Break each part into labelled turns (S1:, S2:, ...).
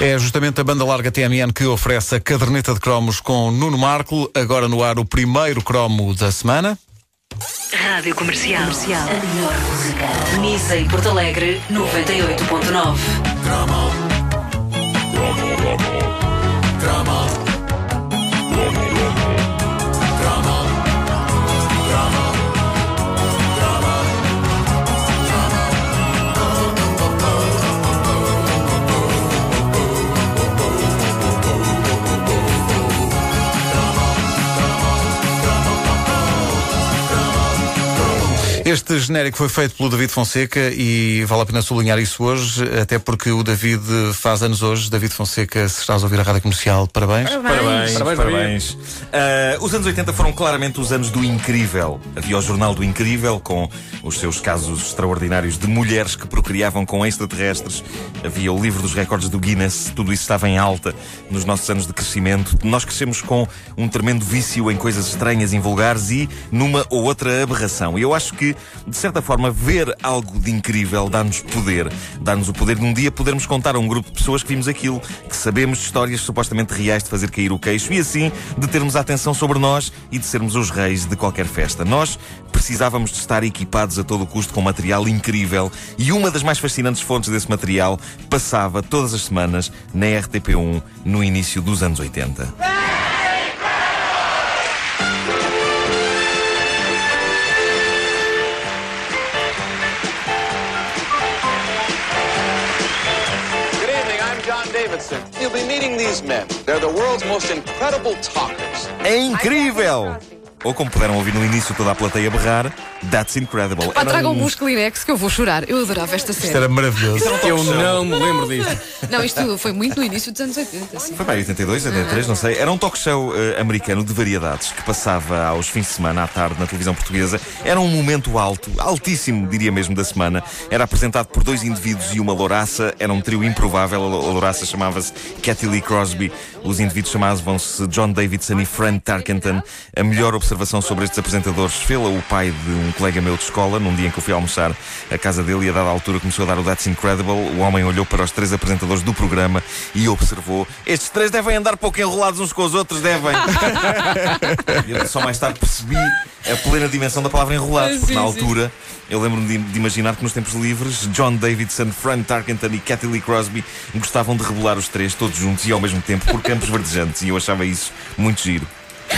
S1: É justamente a banda larga TMN que oferece a caderneta de cromos com Nuno Marco. Agora no ar o primeiro cromo da semana.
S2: Rádio Comercial. Comercial. A melhor música. Missa em Porto Alegre, 98.9.
S1: Este genérico foi feito pelo David Fonseca e vale a pena sublinhar isso hoje, até porque o David faz anos hoje. David Fonseca, se estás a ouvir a rádio comercial, parabéns.
S3: Parabéns,
S4: Parabéns,
S3: parabéns. Ah, os anos 80 foram claramente os anos do incrível. Havia o Jornal do Incrível, com os seus casos extraordinários de mulheres que procriavam com extraterrestres. Havia o livro dos recordes do Guinness. Tudo isso estava em alta nos nossos anos de crescimento. Nós crescemos com um tremendo vício em coisas estranhas, invulgares e numa ou outra aberração. E eu acho que, de certa forma, ver algo de incrível dá-nos poder. Dá-nos o poder de um dia podermos contar a um grupo de pessoas que vimos aquilo, que sabemos histórias supostamente reais de fazer cair o queixo e assim de termos a atenção sobre nós e de sermos os reis de qualquer festa. Nós precisávamos de estar equipados a todo o custo com material incrível e uma das mais fascinantes fontes desse material passava todas as semanas na RTP1 no início dos anos 80.
S5: These men. They're the world's most incredible talkers.
S3: É incrível! Ou como puderam ouvir no início toda a plateia berrar, That's Incredible.
S4: Pá,
S3: Era
S4: tragam-me
S3: um-
S4: uns Kleenex que eu vou chorar. Eu adorava esta
S1: Isto
S4: série.
S1: era maravilhoso.
S6: Eu não me lembro disto.
S4: Não, isto foi muito no início dos anos 80. Assim.
S3: Foi para 82, 83, não sei. Era um talk show eh, americano de variedades que passava aos fins de semana à tarde na televisão portuguesa. Era um momento alto, altíssimo, diria mesmo, da semana. Era apresentado por dois indivíduos e uma louraça. Era um trio improvável. A louraça chamava-se Cathy Lee Crosby. Os indivíduos chamavam-se John Davidson e Fran Tarkenton. A melhor observação sobre estes apresentadores fê-la o pai de um colega meu de escola, num dia em que eu fui almoçar à casa dele e a dada altura começou a dar o That's Incredible. O homem olhou para os três apresentadores do programa e observou: estes três devem andar pouco enrolados uns com os outros, devem. eu só mais tarde percebi a plena dimensão da palavra enrolados, porque na altura eu lembro-me de, de imaginar que nos tempos livres John Davidson, Fran Tarkenton e Cathy Lee Crosby gostavam de rebolar os três todos juntos e ao mesmo tempo por campos verdejantes e eu achava isso muito giro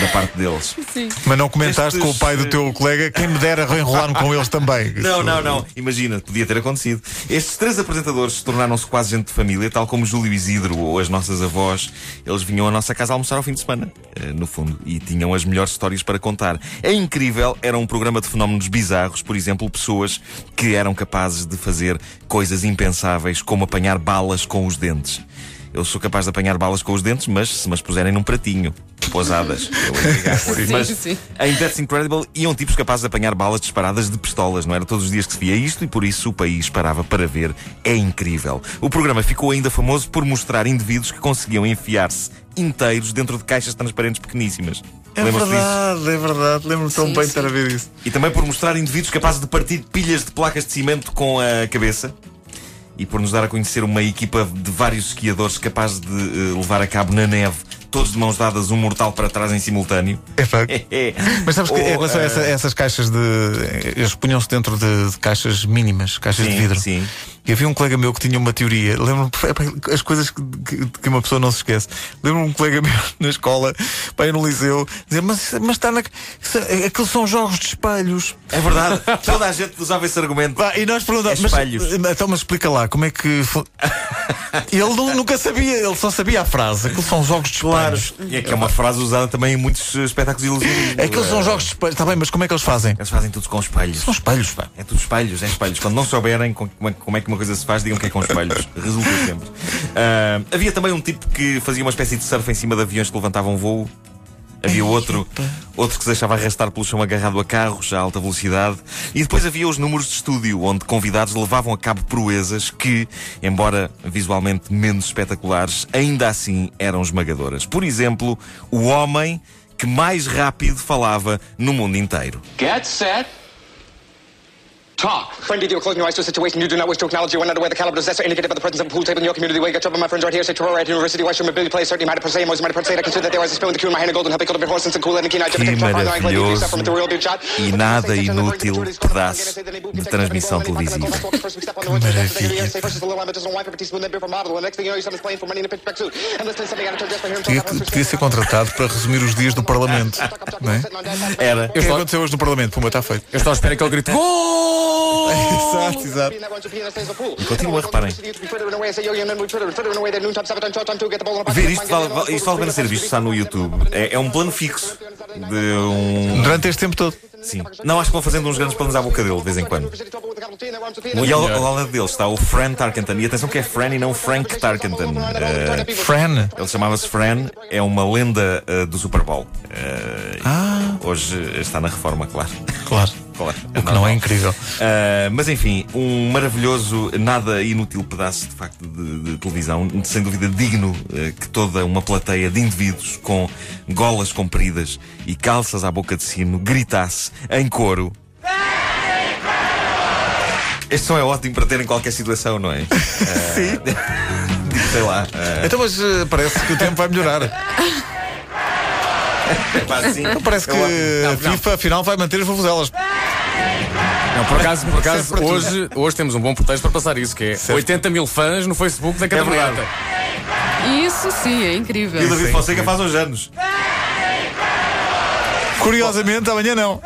S3: da parte deles.
S1: Mas não comentaste
S3: Estes,
S1: com o pai do teu colega, quem me dera enrolar-me com eles também.
S3: Não,
S1: Isso-
S3: não, não. Imagina, podia ter acontecido. Estes três apresentadores tornaram-se quase gente de família, tal como Júlio Isidro ou as nossas avós. Eles vinham à nossa casa almoçar ao fim de semana, eh, no fundo, e tinham as melhores histórias para contar. É incrível, era um programa de fenómenos bizarros, por exemplo, pessoas que eram capazes de fazer coisas impensáveis, como apanhar balas com os dentes. Eu sou capaz de apanhar balas com os dentes, mas se me as puserem num pratinho, pousadas, eu ia ligar. mas
S4: sim.
S3: em That's Incredible iam tipos capazes de apanhar balas disparadas de pistolas. Não era todos os dias que se via isto e por isso o país parava para ver. É incrível. O programa ficou ainda famoso por mostrar indivíduos que conseguiam enfiar-se inteiros dentro de caixas transparentes pequeníssimas.
S1: É
S3: Lembras-te disso?
S1: verdade, é verdade. Lembro-me tão
S4: Sim,
S1: bem de
S4: sim.
S1: estar a ver isso.
S3: E também por mostrar indivíduos capazes de partir pilhas de placas de cimento com a cabeça. E por nos dar a conhecer uma equipa de vários esquiadores capazes de eh, levar a cabo na neve, todos de mãos dadas, um mortal para trás em simultâneo.
S1: É facto. Mas sabes que
S3: Ou,
S1: em relação a
S3: eh,
S1: essa- essas caixas de. Eles punham-se dentro de, de caixas mínimas, caixas de
S3: Sim,
S1: vidro.
S3: sim.
S1: E havia um colega meu que tinha uma teoria. Lembro-me epá, as coisas que, que- que uma pessoa não se esquece. Lembro-me um colega meu na escola, pai no liceu, dizer, mas, mas está na. isso- Aqueles são jogos de espelhos.
S3: É verdade, toda a gente usava esse argumento.
S1: Pá, e nós perguntamos,
S3: É
S1: mas,
S3: espelhos.
S1: então, mas explica lá, como é que. ele nu- nunca sabia, ele só sabia a frase. Aqueles são jogos de espelhos.
S3: E é que é uma frase usada também em muitos espetáculos ilusivos.
S1: Aqueles são jogos de espelhos. Está bem, mas como é que eles fazem?
S3: Eles fazem tudo com espelhos.
S1: São espelhos, pá.
S3: É tudo espelhos, é espelhos. Quando não souberem com- como é, é que uma coisa se faz, digam que é com espelhos. Resulta sempre. Ah, havia também um tipo que fazia uma espécie de surf em cima de aviões que levantavam voo. Havia outro, outro que se deixava arrastar pelo chão agarrado a carros a alta velocidade. E depois havia os números de estúdio, onde convidados levavam a cabo proezas que, embora visualmente menos espetaculares, ainda assim eram esmagadoras. Por exemplo, o homem que mais rápido falava no mundo inteiro.
S5: Get set. Talk.
S6: Friend, either you're closing your eyes to a situation you do not wish to acknowledge. You're unaware the caliber of indicated by the presence of a pool table in your community. Got trouble, my friends right here. Say at University, Place. Certainly might have perceive, most might have perceived. I consider that there was a spill in the queue in my hand, a golden help, a horse, and cool, and keen.
S3: Que maravilhoso e nada inútil pedaço de transmissão televisiva.
S1: Podia, podia ser contratado para resumir os dias do Parlamento. Não é?
S3: Era.
S1: O que é aconteceu hoje no Parlamento? Puma, está feito.
S7: Eu estou à espera que ele grite Gol!
S1: Exato, exato.
S3: E continua, reparem. Ver isto vale, vale- isto vale a pena ser visto, está no YouTube. É, é um plano fixo de um.
S1: Durante este tempo todo.
S3: Sim. Não, acho que vão fazendo uns grandes planos à boca dele de vez em quando. E ao, ao lado dele está o Fran Tarkenton. E atenção que é Fran e não Frank Tarkenton. Eh,
S1: Fran.
S3: ele chamava-se Fran, é uma lenda eh, do Super Bowl. Eh, Hoje está na reforma, claro.
S1: Claro.
S3: Claro.
S1: O que não é incrível.
S3: Uh, mas enfim, um maravilhoso, nada inútil pedaço de facto de, de televisão, sem dúvida digno uh, que toda uma plateia de indivíduos com golas compridas e calças à boca de sino gritasse em coro. Este som é ótimo para ter em qualquer situação, não é? Sim. sei lá. uh,
S1: Então, mas parece que o tempo vai melhorar.
S3: pá, assim,
S1: Parece que
S3: é
S1: a FIFA afinal vai manter as vuvuzelas.
S7: Não, por acaso, por acaso
S1: tudo.
S7: hoje, hoje temos um bom pretexto para passar isso, que é
S1: Serve.
S7: 80 mil fãs no Facebook da
S3: É verdade.
S7: Caderneta.
S4: Isso sim, é
S3: E o
S4: incrível.
S3: David
S1: Sim,
S3: Fonseca faz uns anos.
S1: Curiosamente, amanhã não.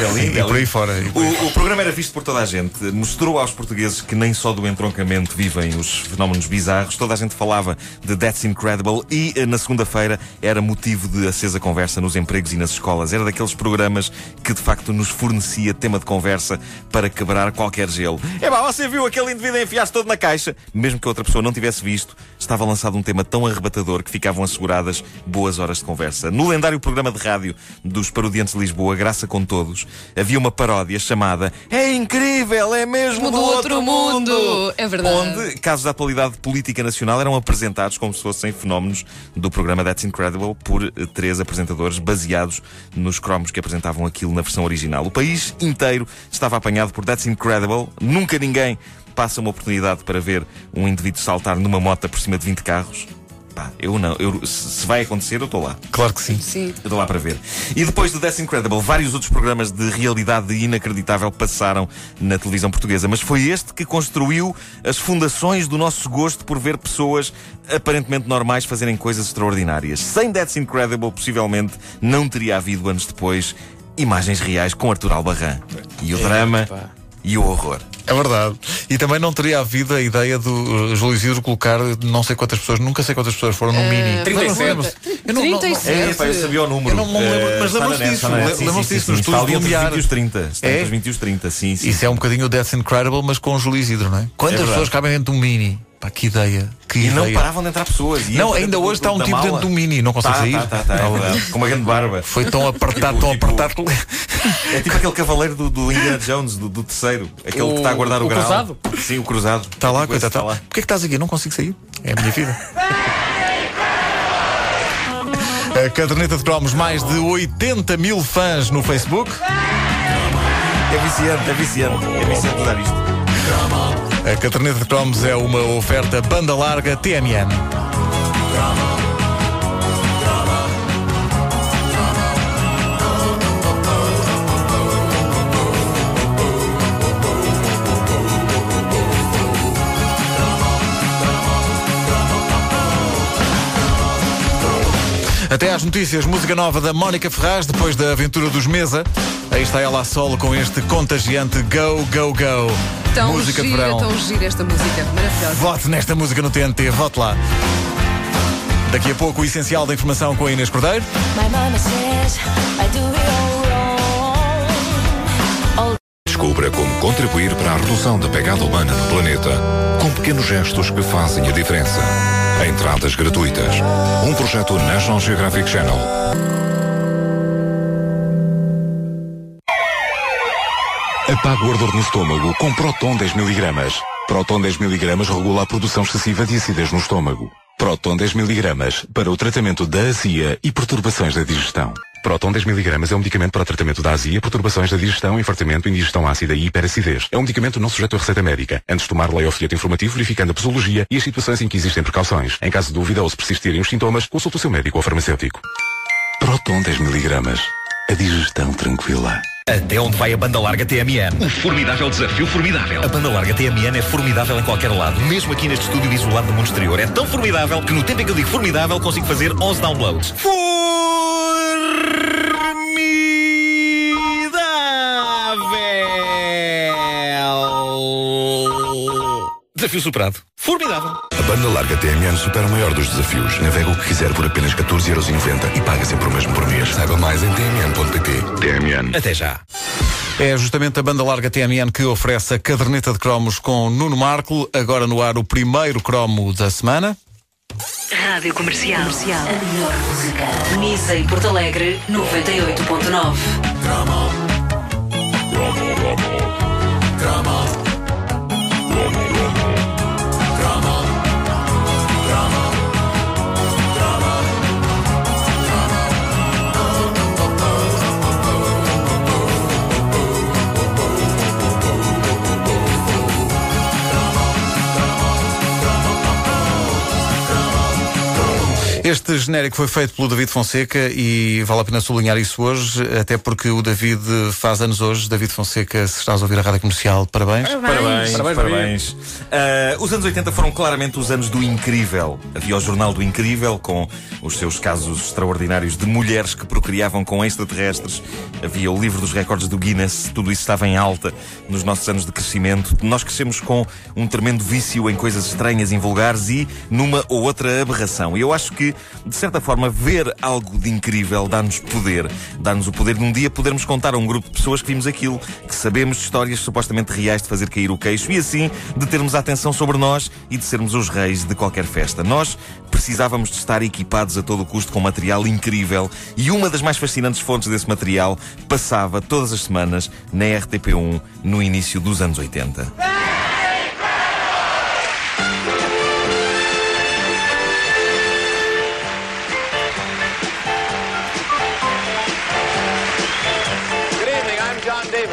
S3: É lindo,
S1: E
S3: é
S1: por aí fora. por aí
S3: O, o programa era visto por toda a gente, mostrou aos portugueses que nem só do entroncamento vivem os fenómenos bizarros, toda a gente falava de That's Incredible e eh, na segunda-feira era motivo de acesa conversa nos empregos e nas escolas. Era daqueles programas que de facto nos fornecia tema de conversa para quebrar qualquer gelo. É pá, você viu aquele indivíduo enfiar-se todo na caixa? Mesmo que a outra pessoa não tivesse visto, estava lançado um tema tão arrebatador que ficavam asseguradas boas horas de conversa. No lendário programa de rádio dos Parodiantes de Lisboa, Graça com Todos, havia uma paródia chamada É incrível, é mesmo
S4: Do
S3: do,
S4: outro mundo. É verdade.
S3: Onde casos da atualidade política nacional eram apresentados como se fossem fenómenos do programa That's Incredible por eh, três apresentadores baseados nos cromos que apresentavam aquilo na versão original. O país inteiro estava apanhado por That's Incredible. Nunca ninguém passa uma oportunidade para ver um indivíduo saltar numa moto por cima de 20 carros. Pá, eu não. Eu, se vai acontecer, eu estou lá.
S1: Claro que sim.
S4: Sim.
S3: Eu estou lá para ver. E depois do That's Incredible, vários outros programas de realidade inacreditável passaram na televisão portuguesa. Mas foi este que construiu as fundações do nosso gosto por ver pessoas aparentemente normais fazerem coisas extraordinárias. Sem That's Incredible, possivelmente não teria havido anos depois imagens reais com Arthur Albarran. E o drama e o horror.
S1: É verdade. E também não teria havido a ideia do uh, Júlio Isidro colocar não sei quantas pessoas, nunca sei quantas pessoas foram no Mini.
S7: 37.
S1: Lembram-se? Eu não- não- não-
S4: 37.
S3: É, pá, eu sabia o número.
S1: Eu não me lembro,
S3: Eh,
S1: mas lembram-se disso, lembram-se disso nos estudos
S3: Está ali entre os
S1: Lumiar.
S3: 20 e os 30. Está
S1: É?
S3: entre os 20 e os 30, sim, sim.
S1: Isso é um bocadinho o That's Incredible, mas com o Júlio Isidro, não é? Quantas
S3: verdade.
S1: pessoas cabem dentro de um Mini? Pá, que ideia. Que
S3: E não
S1: ideia.
S3: paravam de entrar pessoas.
S1: Não, ainda hoje está um tipo dentro de um Mini, não consegue
S3: Tá,
S1: sair.
S3: tá, tá, tá, é verdade. Com uma grande barba.
S1: Foi tão apertado, tão
S3: Tipo-
S1: apertado.
S3: É tipo aquele cavaleiro do, do Indiana Jones, do, do terceiro. Aquele
S7: O-
S3: que está a guardar o,
S7: o
S3: grau.
S7: cruzado?
S3: Sim, o cruzado.
S1: Está lá,
S3: Tipo
S1: coitado.
S3: está
S1: Tá.
S3: lá.
S1: Porquê que estás aqui? Não consigo sair. É a minha vida. A caderneta de cromos, mais de 80 mil fãs no Facebook.
S3: É viciante, é viciante. É viciante usar isto.
S1: A caderneta de cromos é uma oferta banda larga TMN. Até às notícias, música nova da Mónica Ferraz, depois da aventura dos Mesa. Aí está ela a solo com este contagiante Go, Go, Go.
S4: Tão
S1: música de
S4: gira,
S1: verão.
S4: tão gira esta música. Maravilhosa.
S1: Vote nesta música no TNT, vote lá. Daqui a pouco o essencial da informação com a Inês Cordeiro.
S8: My mama says I do it all wrong.
S9: Descubra como contribuir para a redução da pegada humana no planeta com pequenos gestos que fazem a diferença. Entradas gratuitas. Um projeto National Geographic Channel. Apague o ardor no estômago com Proton 10mg. Proton 10mg regula a produção excessiva de acidez no estômago. Proton 10mg para o tratamento da azia e perturbações da digestão.
S10: Proton 10mg é um medicamento para o tratamento da azia, perturbações da digestão, infartamento, indigestão ácida e hiperacidez. É um medicamento não sujeito a receita médica. Antes de tomar, leia o folheto informativo verificando a posologia e as situações em que existem precauções. Em caso de dúvida ou se persistirem os sintomas, consulte o seu médico ou farmacêutico. Proton 10mg. A digestão tranquila.
S11: Até onde vai a banda larga TMN?
S12: Um formidável desafio formidável.
S11: A banda larga TMN é formidável em qualquer lado, mesmo aqui neste estúdio isolado do mundo exterior. É tão formidável que no tempo em que eu digo formidável consigo fazer 11 downloads. Formidável! Desafio superado. Formidável.
S13: Banda larga TMN supera o maior dos desafios. Navega o que quiser por apenas 14,90€ e paga sempre o mesmo por mês. Saiba mais em tmn.pt. TMN.
S11: Até já.
S1: É justamente a banda larga TMN que oferece a caderneta de cromos com Nuno Marco. Agora no ar o primeiro cromo da semana.
S2: Rádio Comercial. Comercial. A melhor música. Misa em Porto Alegre, 98.9.
S1: Este genérico foi feito pelo David Fonseca e vale a pena sublinhar isso hoje, até porque o David faz anos hoje. David Fonseca, se estás a ouvir a rádio comercial, parabéns.
S3: Parabéns,
S7: Parabéns,
S3: parabéns. Ah, os anos 80 foram claramente os anos do incrível. Havia o Jornal do Incrível, com os seus casos extraordinários de mulheres que procriavam com extraterrestres. Havia o livro dos recordes do Guinness. Tudo isso estava em alta nos nossos anos de crescimento. Nós crescemos com um tremendo vício em coisas estranhas, invulgares e numa ou outra aberração. E eu acho que, de certa forma, ver algo de incrível dá-nos poder. Dá-nos o poder de um dia podermos contar a um grupo de pessoas que vimos aquilo, que sabemos histórias supostamente reais de fazer cair o queixo e assim de termos a atenção sobre nós e de sermos os reis de qualquer festa. Nós precisávamos de estar equipados a todo o custo com material incrível e uma das mais fascinantes fontes desse material passava todas as semanas na RTP1 no início dos anos 80.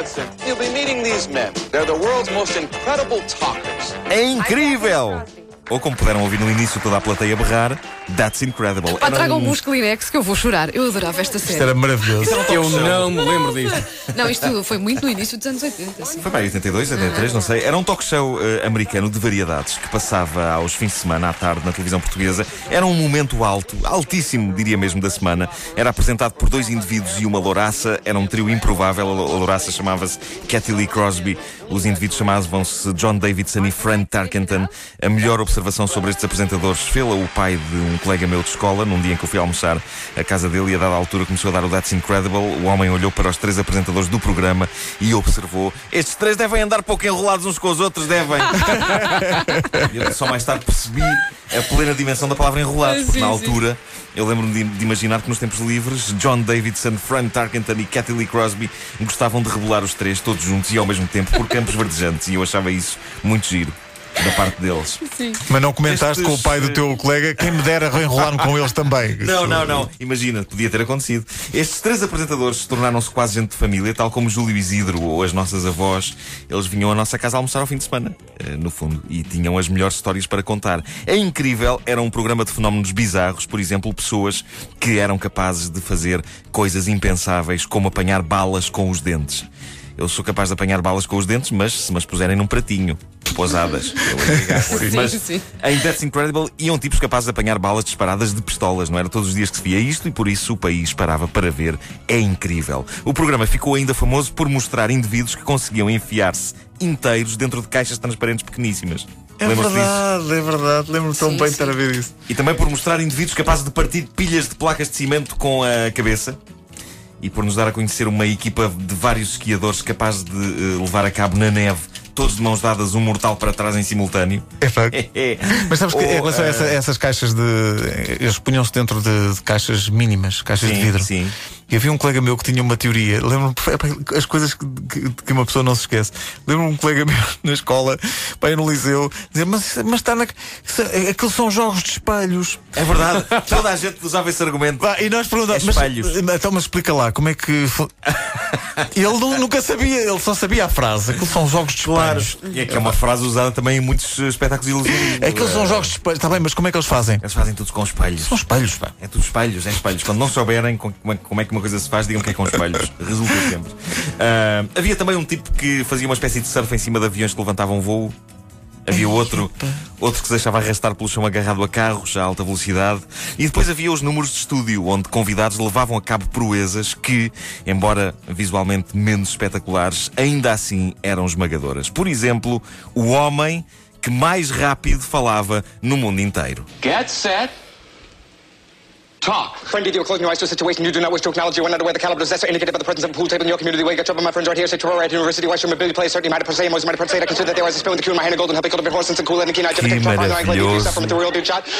S5: Davidson. You'll be meeting these men. They're the world's most incredible talkers.
S3: É incrível! Ou como puderam ouvir no início toda a plateia berrar, That's Incredible.
S4: Pá,
S3: Era
S4: tragam
S3: um-
S4: uns Kleenex que eu vou chorar. Eu adorava esta série.
S1: Isto era maravilhoso.
S7: Eu não me lembro disto.
S4: Não, isto foi muito no início dos anos 80. Assim.
S3: Foi bem, 82, 83, não sei. Era um talk show eh, americano de variedades que passava aos fins de semana à tarde na televisão portuguesa. Era um momento alto, altíssimo, diria mesmo, da semana. Era apresentado por dois indivíduos e uma louraça. Era um trio improvável. A louraça chamava-se Cathy Lee Crosby. Os indivíduos chamavam-se John Davidson e Fran Tarkenton. A melhor observação sobre estes apresentadores fê-la o pai de um colega meu de escola, num dia em que eu fui almoçar à casa dele e a dada altura começou a dar o That's Incredible. O homem olhou para os três apresentadores do programa e observou: estes três devem andar pouco enrolados uns com os outros, devem. Eu só mais tarde percebi a plena dimensão da palavra enrolados, porque na altura eu lembro-me de, de imaginar que nos tempos livres John Davidson, Fran Tarkenton e Cathy Lee Crosby gostavam de rebolar os três todos juntos e ao mesmo tempo por campos verdejantes e eu achava isso muito giro da parte deles.
S1: Mas não comentaste
S3: Estes,
S1: com o pai do teu colega, quem me dera enrolar-me com eles também.
S3: Não, não, não. Imagina, podia ter acontecido. Estes três apresentadores tornaram-se quase gente de família, tal como Júlio Isidro ou as nossas avós. Eles vinham à nossa casa almoçar ao fim de semana, eh, no fundo, e tinham as melhores histórias para contar. É incrível, era um programa de fenómenos bizarros, por exemplo, pessoas que eram capazes de fazer coisas impensáveis, como apanhar balas com os dentes. Eu sou capaz de apanhar balas com os dentes, mas se me as puserem num pratinho, pousadas.
S4: Sim,
S3: mas
S4: sim.
S3: em That's Incredible iam tipos capazes de apanhar balas disparadas de pistolas, não era todos os dias que se via isto e por isso o país parava para ver. É incrível. O programa ficou ainda famoso por mostrar indivíduos que conseguiam enfiar-se inteiros dentro de caixas transparentes pequeníssimas.
S1: É
S3: Lembram-se disso?
S1: verdade, é verdade. Lembro-me tão
S4: Sim,
S1: bem de estar a ver isso.
S3: E também por mostrar indivíduos capazes de partir pilhas de placas de cimento com a cabeça. E por nos dar a conhecer uma equipa de vários esquiadores capazes de eh, levar a cabo na neve todos de mãos dadas, um mortal para trás em simultâneo.
S1: É facto. Mas sabes que em relação a
S3: eh,
S1: essa- essas caixas de. Eles punham-se dentro de, de caixas mínimas, caixas de
S3: Sim,
S1: vidro.
S3: sim.
S1: E havia um colega meu que tinha uma teoria. Lembro-me as coisas que, que- que uma pessoa não se esquece. Lembro-me um colega meu na escola, pai no liceu, dizer, mas, mas está na. Aqueles são jogos de espelhos.
S3: É verdade, toda a gente usava esse argumento.
S1: Vá, e nós perguntamos,
S3: É
S1: mas,
S3: espelhos.
S1: então, mas explica lá, como é que. ele nu- nunca sabia, ele só sabia a frase. Aqueles são jogos de espelhos.
S3: E é que é uma frase usada também em muitos eh, espetáculos ilusivos.
S1: Aqueles são jogos de espelhos. Está bem, mas como é que eles fazem?
S3: Eles fazem tudo com espelhos.
S1: São espelhos, pá.
S3: É tudo espelhos, é espelhos. Quando não souberem com- como é, como é que uma coisa se faz, digam que é com espelhos. Resulta sempre. Ah, havia também um tipo que fazia uma espécie de surf em cima de aviões que levantavam voo. Havia outro, outro que se deixava arrastar pelo chão agarrado a carros a alta velocidade. E depois havia os números de estúdio, onde convidados levavam a cabo proezas que, embora visualmente menos espetaculares, ainda assim eram esmagadoras. Por exemplo, o homem que mais rápido falava no mundo inteiro.
S5: Get set. Talk.
S6: Friend, you closing your eyes to a situation you do not wish to acknowledge. You wonder where the caliber possessor indicated by the presence of a pool table in your community. Where you got trouble, my friends right here. Say at University. Why should my Billy play? Certainly might have per se. Most might have per se. I consider that there was a spill in the queue in my hand. A golden help. Could have been horse and cool and the keen eye.
S3: Que maravilhoso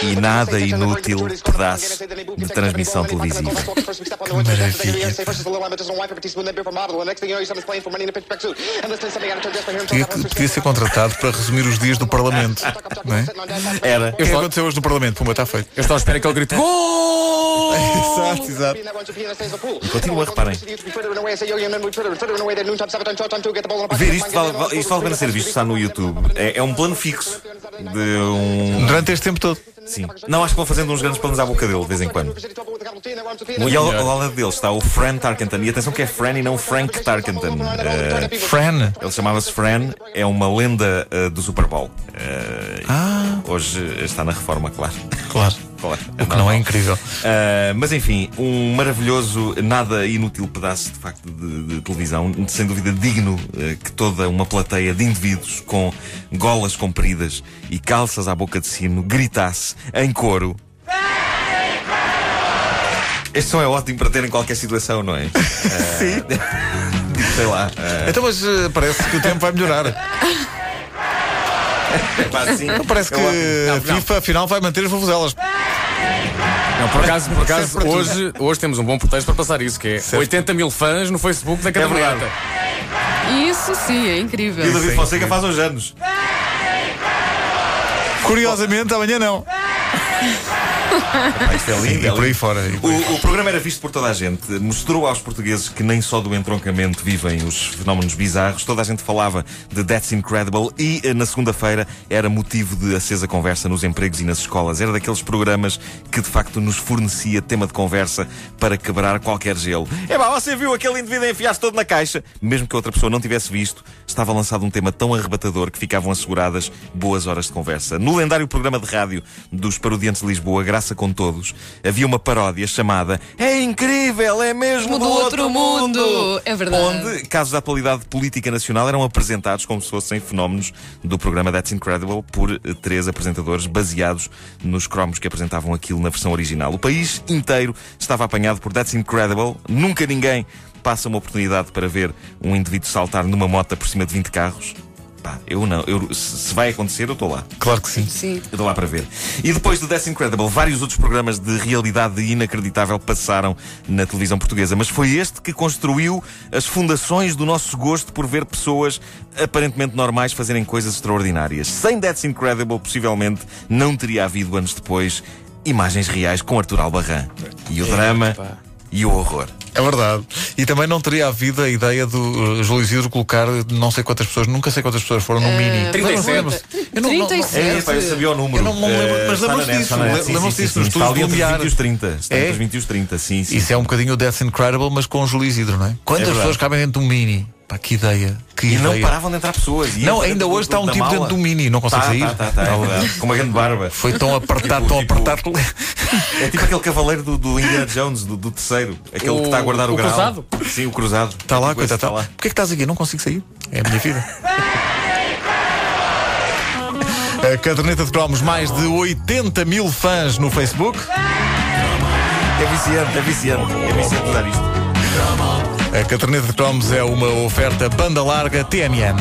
S3: e nada inútil pedaço de transmissão televisiva.
S1: Podia, podia ser contratado para resumir os dias do Parlamento. Não é?
S3: Era.
S1: O que que aconteceu hoje no Parlamento? Puma, está feito.
S7: Eu estou à espera que ele grite gol!
S1: Exato, exato.
S3: E continua, reparem. Ver isto vale, isto vale a pena ser visto, está no YouTube. É, é um plano fixo de um.
S1: Durante este tempo todo.
S3: Sim. Não, acho que vão fazendo uns grandes planos à boca dele de vez em quando. E ao, ao lado dele está o Fran Tarkenton. E atenção que é Fran e não Frank Tarkenton. Eh,
S1: Fran.
S3: Ele chamava-se Fran, é uma lenda eh, do Super Bowl. Eh,
S1: Ah.
S3: Hoje está na reforma, claro.
S1: Claro.
S3: Claro.
S1: O que não é incrível.
S3: Uh, mas enfim, um maravilhoso, nada inútil pedaço de facto de, de televisão, sem dúvida digno uh, que toda uma plateia de indivíduos com golas compridas e calças à boca de sino gritasse em coro. Este som é ótimo para ter em qualquer situação, não é? Sim. sei lá. uh,
S1: Então, mas eh, parece que o tempo vai melhorar.
S3: pá, assim,
S1: Parece que
S3: é
S1: a
S3: ótimo.
S1: FIFA afinal vai manter as vuvuzelas.
S7: Não, por acaso, por acaso hoje, hoje temos um bom pretexto para passar isso, que é
S1: Certo.
S7: 80 mil fãs no Facebook da
S3: É verdade.
S7: Caderneta.
S4: Isso sim, é
S3: E o
S4: incrível.
S3: David
S1: Sim,
S3: Fonseca faz uns anos.
S1: Curiosamente, amanhã não.
S3: Isto é lindo,
S1: E
S3: é
S1: por aí fora. por aí
S3: O, o programa era visto por toda a gente. Mostrou aos portugueses que nem só do entroncamento vivem os fenómenos bizarros. Toda a gente falava de That's Incredible e eh, na segunda-feira era motivo de acesa conversa nos empregos e nas escolas. Era daqueles programas que de facto nos fornecia tema de conversa para quebrar qualquer gelo. É pá, você viu aquele indivíduo enfiar-se todo na caixa? Mesmo que a outra pessoa não tivesse visto, estava lançado um tema tão arrebatador que ficavam asseguradas boas horas de conversa. No lendário programa de rádio dos Parodiantes de Lisboa, Graça com Todos, havia uma paródia chamada É incrível, é mesmo
S4: Do outro mundo. É verdade.
S3: Onde casos da atualidade política nacional eram apresentados como se fossem fenómenos do programa That's Incredible por eh, três apresentadores baseados nos cromos que apresentavam aquilo na versão original. O país inteiro estava apanhado por That's Incredible. Nunca ninguém passa uma oportunidade para ver um indivíduo saltar numa moto por cima de 20 carros. Pá, eu não. Eu, se vai acontecer, eu estou lá.
S1: Claro que sim.
S4: Sim.
S3: Eu estou lá para ver. E depois do That's Incredible, vários outros programas de realidade inacreditável passaram na televisão portuguesa. Mas foi este que construiu as fundações do nosso gosto por ver pessoas aparentemente normais fazerem coisas extraordinárias. Sem That's Incredible, possivelmente não teria havido anos depois imagens reais com Arthur Albarran. E o drama e o horror.
S1: É verdade. E também não teria havido a ideia do uh, Júlio Isidro colocar não sei quantas pessoas, nunca sei quantas pessoas foram no
S4: Eh,
S1: Mini.
S7: 37.
S1: Lembram-se? Eu não- não- não-
S4: 37.
S3: É, pá, eu sabia o número.
S1: Eu não me lembro,
S3: Eh,
S1: mas
S3: está
S1: lembram-se disso, lembram-se disso nos estudos
S3: Está ali
S1: do
S3: entre os
S1: Lumiar.
S3: 20 e os 30. Está entre
S1: É?
S3: os 20 e os 30, sim, sim.
S1: Isso é um bocadinho o Death Incredible, mas com o Júlio Isidro, não é? Quantas
S3: verdade.
S1: pessoas cabem dentro de um Mini? Pá, que ideia. Que
S3: E não
S1: ideia.
S3: paravam de entrar pessoas.
S1: Não, ainda hoje
S3: do-
S1: está um tipo
S3: mala.
S1: dentro de um Mini, não consegue
S3: Tá,
S1: sair.
S3: tá, tá, tá, é
S1: Não.
S3: Com uma grande barba.
S1: Foi tão apertado, tão
S3: Tipo-
S1: apertado.
S3: É tipo aquele cavaleiro do, do Indiana Jones, do, do terceiro. Aquele
S7: O-
S3: que está a guardar o,
S7: o
S3: grau.
S7: cruzado?
S3: Sim, o cruzado.
S1: Está lá,
S3: Tipo
S1: coitado.
S3: está
S1: Tá.
S3: lá.
S1: Porquê que estás aqui? Não consigo sair. É a minha vida. A caderneta de cromos, mais de 80 mil fãs no Facebook.
S3: É viciante, é viciante. É viciante usar isto.
S1: A caderneta de cromos é uma oferta banda larga TMN.